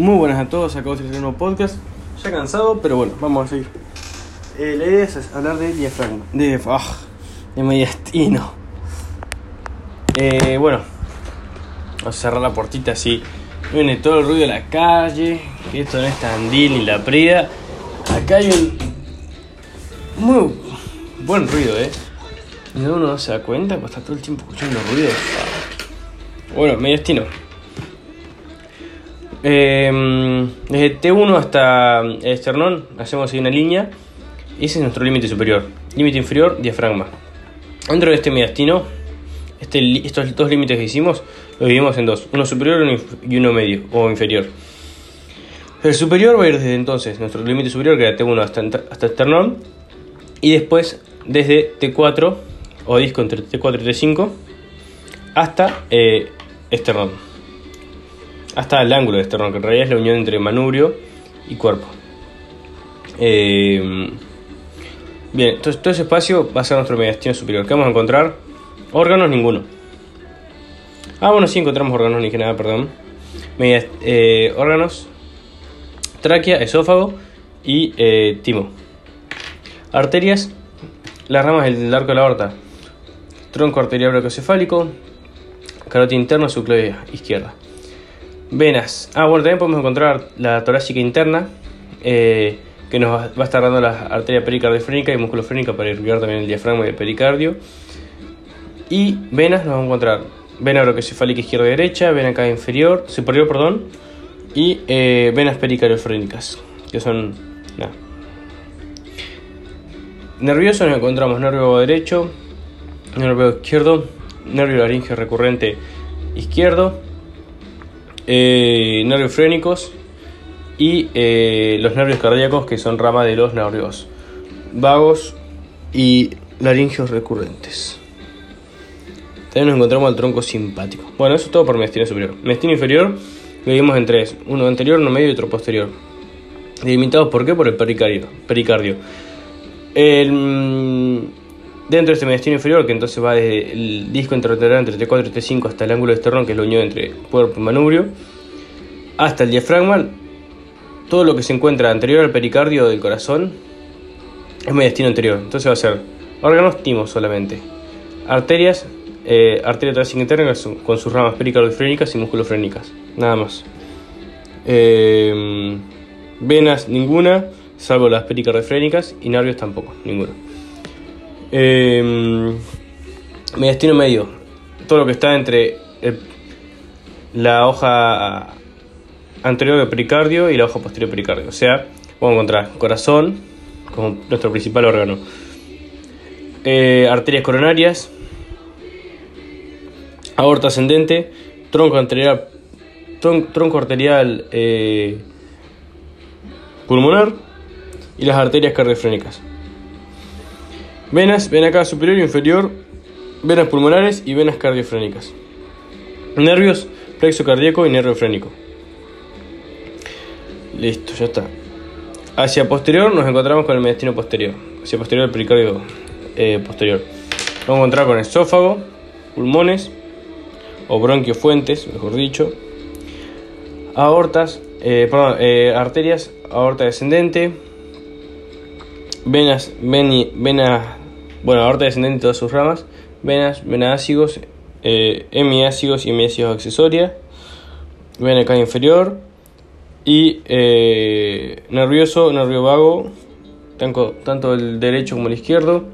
Muy buenas a todos, acabo de hacer un nuevo podcast. Ya cansado, pero bueno, vamos a seguir. Eh, la idea es hablar de diafragma, de, ah, de mediastino. Eh, bueno, vamos a cerrar la puertita así. Viene todo el ruido de la calle, que esto no es Tandil ni la Prida. Acá hay un muy buen ruido, eh. Y uno no se da cuenta, pues está todo el tiempo escuchando ruido. Bueno, mediastino. Eh, desde T1 hasta esternón hacemos ahí una línea. Ese es nuestro límite superior. Límite inferior, diafragma. Dentro de este mediastino, este, estos dos límites que hicimos, los dividimos en dos. Uno superior y uno medio o inferior. El superior va a ir desde entonces, nuestro límite superior, que era T1 hasta, hasta esternón. Y después desde T4 o disco entre T4 y T5 hasta eh, esternón hasta el ángulo de esternón, que en realidad es la unión entre manubrio y cuerpo. Eh, bien, entonces todo ese espacio va a ser nuestro mediastino superior. ¿Qué vamos a encontrar? Órganos, ninguno. Ah, bueno, sí encontramos órganos, ni que nada, perdón. Eh, órganos, tráquea, esófago y eh, timo. Arterias, las ramas del arco de la aorta. Tronco arterial brachiocefálico, carótida interna, subclavia izquierda. Venas. Ah, bueno, también podemos encontrar la torácica interna, eh, que nos va a estar dando la arteria pericardiofrénica y musculofrénica para irrigar también el diafragma y el pericardio. Y venas nos vamos a encontrar vena broquecefálica izquierda y derecha, vena acá inferior, superior, perdón, y eh, venas pericardiofrénicas, que son nada. Nervioso nos encontramos nervio derecho, nervio izquierdo, nervio laringe recurrente izquierdo, eh, nervios frénicos y eh, los nervios cardíacos que son rama de los nervios vagos y laringios recurrentes. También nos encontramos al tronco simpático. Bueno, eso es todo por mediastino superior. Mediastino inferior lo dividimos en tres: uno anterior, uno medio y otro posterior. Delimitados por qué? Por el pericardio. pericardio. El, mm, dentro de este mediastino inferior, que entonces va desde el disco interlateral entre T4 y T5 hasta el ángulo esternón, que es la unión entre cuerpo y manubrio, hasta el diafragma, todo lo que se encuentra anterior al pericardio del corazón es mediastino anterior. Entonces va a ser órganos timos solamente, arterias, eh, arteria torácica interna con sus ramas pericardiofrénicas y musculofrénicas, nada más. Eh, venas ninguna, salvo las pericardiofrénicas, y nervios tampoco, ninguno. Eh, mediastino medio, todo lo que está entre la hoja anterior del pericardio y la hoja posterior del pericardio. O sea, vamos a encontrar corazón como nuestro principal órgano, eh, arterias coronarias, aorta ascendente, tronco arterial, tronco arterial eh, pulmonar y las arterias cardiofrénicas. Venas, ven acá superior e inferior, venas pulmonares y venas cardiofrénicas. Nervios, plexo cardíaco y nervio frénico. Listo, ya está. Hacia posterior nos encontramos con el mediastino posterior. Hacia posterior el pericardio eh, posterior. Vamos a encontrar con esófago, pulmones o bronquiofuentes, mejor dicho. Aortas, eh, perdón, eh, arterias, aorta descendente, venas, venas bueno, aorta descendente y todas sus ramas, venas, venácigos, eh, hemiácigos y hemiácigos accesoria, vena acá inferior y eh, nervioso, nervio vago, tanto, tanto el derecho como el izquierdo,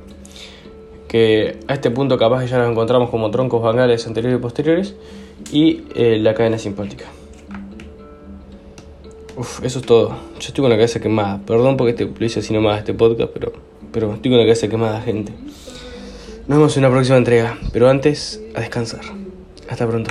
que a este punto capaz ya los encontramos como troncos vangales anteriores y posteriores, y eh, la cadena simpática. Uf, eso es todo. Yo estoy con la cabeza quemada. Perdón porque este, lo hice así nomás este podcast, pero pero estoy con la cabeza quemada, gente. Nos vemos en una próxima entrega, pero antes, a descansar. Hasta pronto.